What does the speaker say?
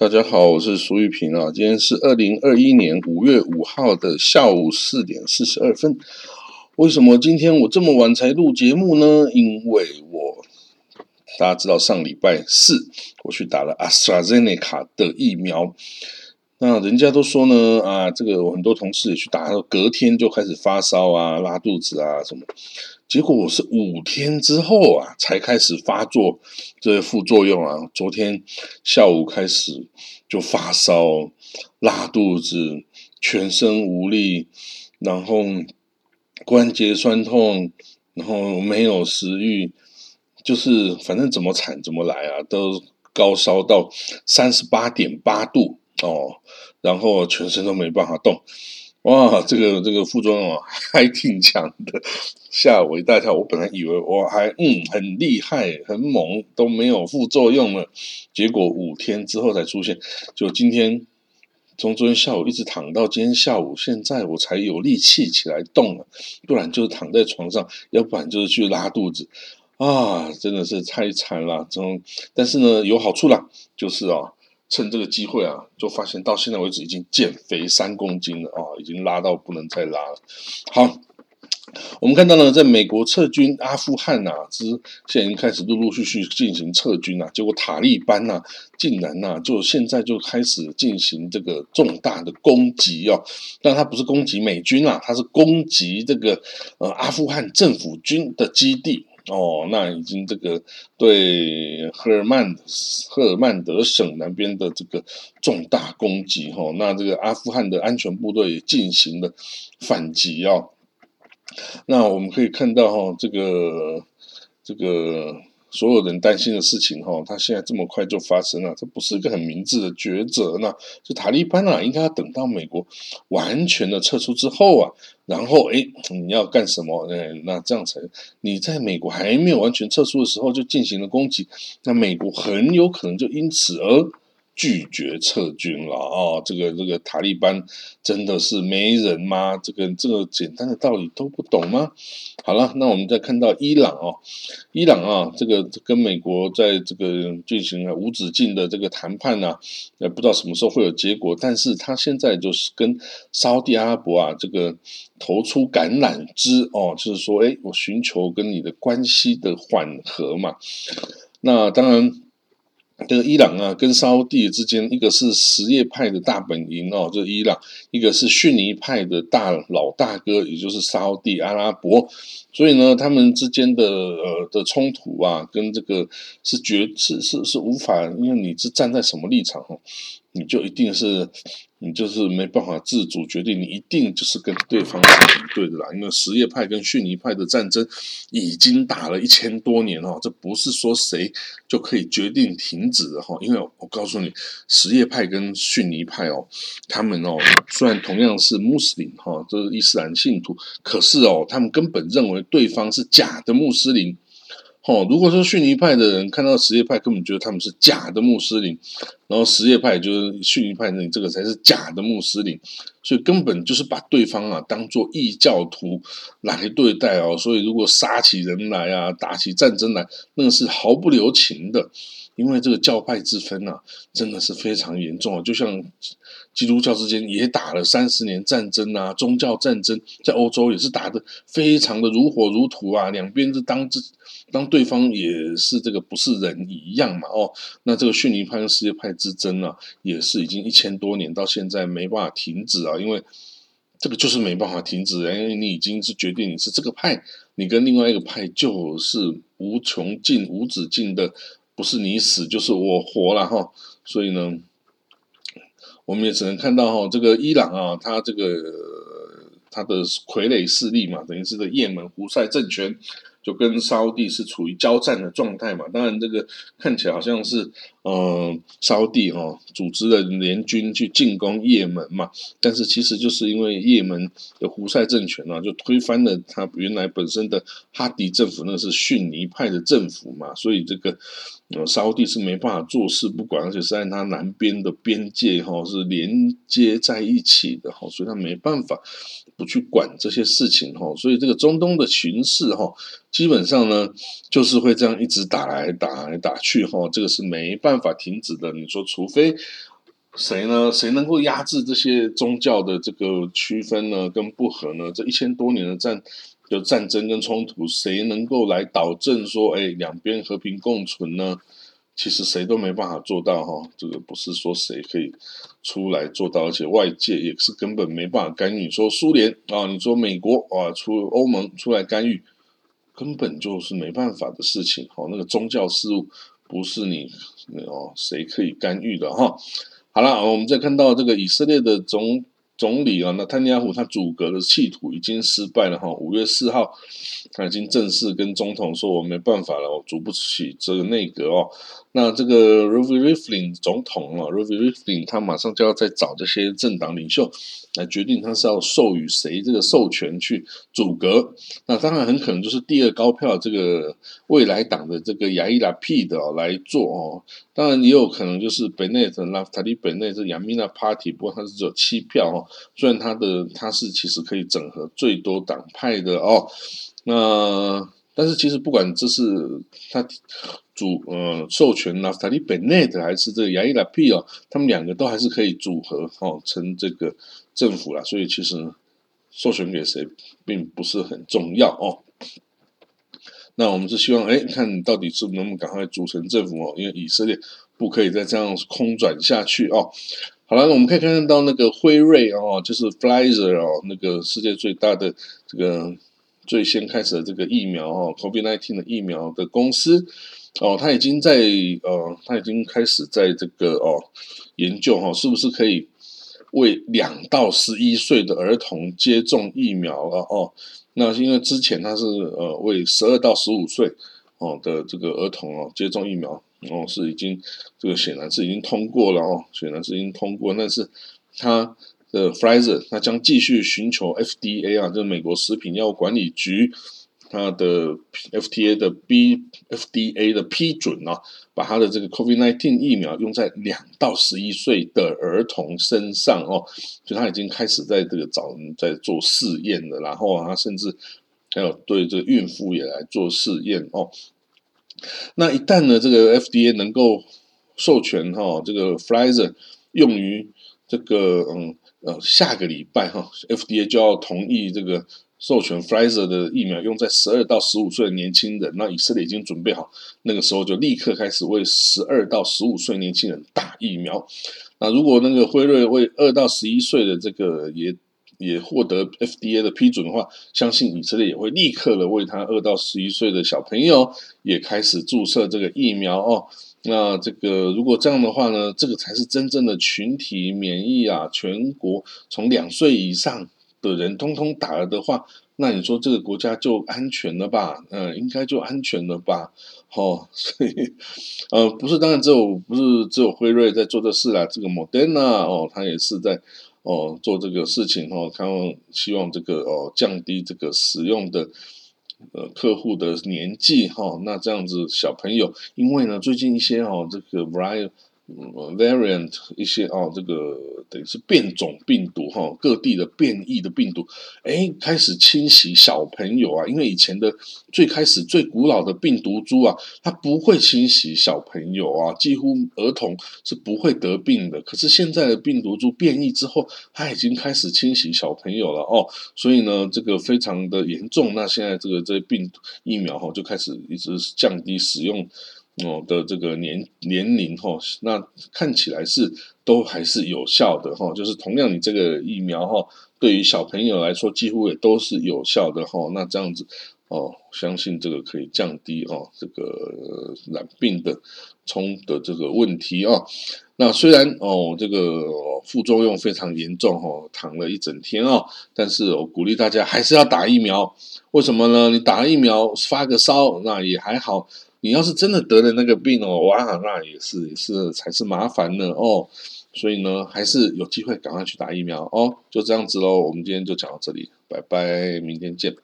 大家好，我是苏玉平啊。今天是二零二一年五月五号的下午四点四十二分。为什么今天我这么晚才录节目呢？因为我大家知道上礼拜四我去打了阿斯拉 zeneca 卡的疫苗，那人家都说呢啊，这个我很多同事也去打，隔天就开始发烧啊、拉肚子啊什么。结果我是五天之后啊才开始发作这些副作用啊。昨天下午开始就发烧、拉肚子、全身无力，然后关节酸痛，然后没有食欲，就是反正怎么惨怎么来啊，都高烧到三十八点八度哦，然后全身都没办法动。哇，这个这个副作用啊，还挺强的，吓我一大跳。我本来以为我还嗯很厉害很猛，都没有副作用了，结果五天之后才出现。就今天从昨天下午一直躺到今天下午，现在我才有力气起来动了，不然就是躺在床上，要不然就是去拉肚子啊，真的是太惨了。从但是呢，有好处啦，就是啊。趁这个机会啊，就发现到现在为止已经减肥三公斤了啊，已经拉到不能再拉了。好，我们看到呢，在美国撤军阿富汗呐，之现在已经开始陆陆续续进行撤军啊，结果塔利班呐，竟然呐，就现在就开始进行这个重大的攻击哦，但他不是攻击美军啦，他是攻击这个呃阿富汗政府军的基地。哦，那已经这个对赫尔曼赫尔曼德省南边的这个重大攻击哈，那这个阿富汗的安全部队也进行了反击啊。那我们可以看到哈，这个这个。所有人担心的事情，哈，他现在这么快就发生了，这不是一个很明智的抉择呢。就塔利班啊，应该要等到美国完全的撤出之后啊，然后，诶，你要干什么？诶，那这样才你在美国还没有完全撤出的时候就进行了攻击，那美国很有可能就因此而。拒绝撤军了啊！这个这个塔利班真的是没人吗？这个这个简单的道理都不懂吗？好了，那我们再看到伊朗哦，伊朗啊，这个跟美国在这个进行了无止境的这个谈判呢，也不知道什么时候会有结果。但是他现在就是跟沙地阿拉伯啊，这个投出橄榄枝哦，就是说，哎，我寻求跟你的关系的缓和嘛。那当然。这个伊朗啊，跟沙地之间，一个是什叶派的大本营哦，就是伊朗；一个是逊尼派的大老大哥，也就是沙地阿拉伯。所以呢，他们之间的呃的冲突啊，跟这个是绝是是是无法，因为你是站在什么立场哦，你就一定是。你就是没办法自主决定，你一定就是跟对方是敌对的啦。因为什叶派跟逊尼派的战争已经打了一千多年哦，这不是说谁就可以决定停止的哈。因为我告诉你，什叶派跟逊尼派哦，他们哦虽然同样是穆斯林哈，这是伊斯兰信徒，可是哦，他们根本认为对方是假的穆斯林。哦，如果说逊尼派的人看到什叶派，根本觉得他们是假的穆斯林，然后什叶派就是逊尼派，那这个才是假的穆斯林，所以根本就是把对方啊当做异教徒来对待哦。所以如果杀起人来啊，打起战争来，那个是毫不留情的，因为这个教派之分啊，真的是非常严重啊。就像基督教之间也打了三十年战争啊，宗教战争在欧洲也是打的非常的如火如荼啊，两边是当之。当对方也是这个不是人一样嘛？哦，那这个逊尼派跟什叶派之争啊，也是已经一千多年到现在没办法停止啊，因为这个就是没办法停止，因为你已经是决定你是这个派，你跟另外一个派就是无穷尽、无止境的，不是你死就是我活了哈。所以呢，我们也只能看到哈，这个伊朗啊，他这个他的傀儡势力嘛，等于是个也门胡塞政权。就跟沙地是处于交战的状态嘛，当然这个看起来好像是，嗯，沙地哦组织了联军去进攻也门嘛，但是其实就是因为也门的胡塞政权啊，就推翻了他原来本身的哈迪政府，那是逊尼派的政府嘛，所以这个。呃，沙地是没办法做事不管，而且是在它南边的边界哈，是连接在一起的哈，所以他没办法不去管这些事情哈。所以这个中东的形势哈，基本上呢就是会这样一直打来打来打去哈，这个是没办法办法停止的。你说，除非谁呢？谁能够压制这些宗教的这个区分呢？跟不和呢？这一千多年的战的战争跟冲突，谁能够来导正说，哎，两边和平共存呢？其实谁都没办法做到哈。这个不是说谁可以出来做到，而且外界也是根本没办法干预。说苏联啊，你说美国啊，出欧盟出来干预，根本就是没办法的事情。好，那个宗教事务不是你哦，谁可以干预的哈？好了，我们再看到这个以色列的总总理啊，那坦尼亚胡他阻隔的企图已经失败了哈。五月四号，他已经正式跟总统说，我没办法了，我组不起这个内阁哦。那这个 r o v i Rivlin 总统啊 r o v i Rivlin 他马上就要再找这些政党领袖来决定他是要授予谁这个授权去阻隔。那当然很可能就是第二高票这个未来党的这个亚伊拉 P 的来做哦。当然也有可能就是 Bennett 那塔利 Bennett 是 Yamina Party，不过它是只有七票哦。虽然它的它是其实可以整合最多党派的哦。那但是其实不管这是他。主呃授权纳斯塔利本内特还是这个亚伊拉皮哦，他们两个都还是可以组合哦成这个政府啦，所以其实授权给谁并不是很重要哦。那我们是希望哎，看到底是能不能赶快组成政府哦，因为以色列不可以再这样空转下去哦。好了，我们可以看得到那个辉瑞哦，就是 Pfizer 哦，那个世界最大的这个最先开始的这个疫苗哦，COVID-19 的疫苗的公司。哦，他已经在呃，他已经开始在这个哦研究哈，是不是可以为两到十一岁的儿童接种疫苗了哦？那因为之前他是呃为十二到十五岁哦的这个儿童哦接种疫苗哦，是已经这个显然是已经通过了哦，显然是已经通过，但是他的 Pfizer 他将继续寻求 FDA 啊，就是美国食品药物管理局。他的 FTA 的 B FDA 的批准啊，把他的这个 COVID-19 疫苗用在两到十一岁的儿童身上哦，就他已经开始在这个找人在做试验了，然后他甚至还有对这个孕妇也来做试验哦。那一旦呢，这个 FDA 能够授权哈，这个 Pfizer 用于这个嗯呃下个礼拜哈，FDA 就要同意这个。授权 Pfizer 的疫苗用在十二到十五岁的年轻人，那以色列已经准备好，那个时候就立刻开始为十二到十五岁年轻人打疫苗。那如果那个辉瑞为二到十一岁的这个也也获得 FDA 的批准的话，相信以色列也会立刻的为他二到十一岁的小朋友也开始注射这个疫苗哦。那这个如果这样的话呢，这个才是真正的群体免疫啊，全国从两岁以上。的人通通打了的话，那你说这个国家就安全了吧？嗯，应该就安全了吧？哦，所以，呃，不是，当然只有不是只有辉瑞在做这事啦，这个 Moderna 哦，他也是在哦做这个事情哦，他希望这个哦降低这个使用的呃客户的年纪哈，那这样子小朋友，因为呢最近一些哦这个 variant。一些哦，这个等于是变种病毒哈，各地的变异的病毒，哎，开始侵袭小朋友啊。因为以前的最开始最古老的病毒株啊，它不会侵袭小朋友啊，几乎儿童是不会得病的。可是现在的病毒株变异之后，它已经开始侵袭小朋友了哦，所以呢，这个非常的严重。那现在这个这病毒疫苗哈，就开始一直降低使用。哦的这个年年龄哈，那看起来是都还是有效的哈，就是同样你这个疫苗哈，对于小朋友来说几乎也都是有效的哈，那这样子哦，相信这个可以降低哦这个染病的冲的这个问题啊。那虽然哦这个副作用非常严重哈，躺了一整天啊，但是我鼓励大家还是要打疫苗。为什么呢？你打了疫苗发个烧那也还好。你要是真的得了那个病哦，哇，那也是也是才是麻烦呢哦，所以呢，还是有机会赶快去打疫苗哦，就这样子喽。我们今天就讲到这里，拜拜，明天见。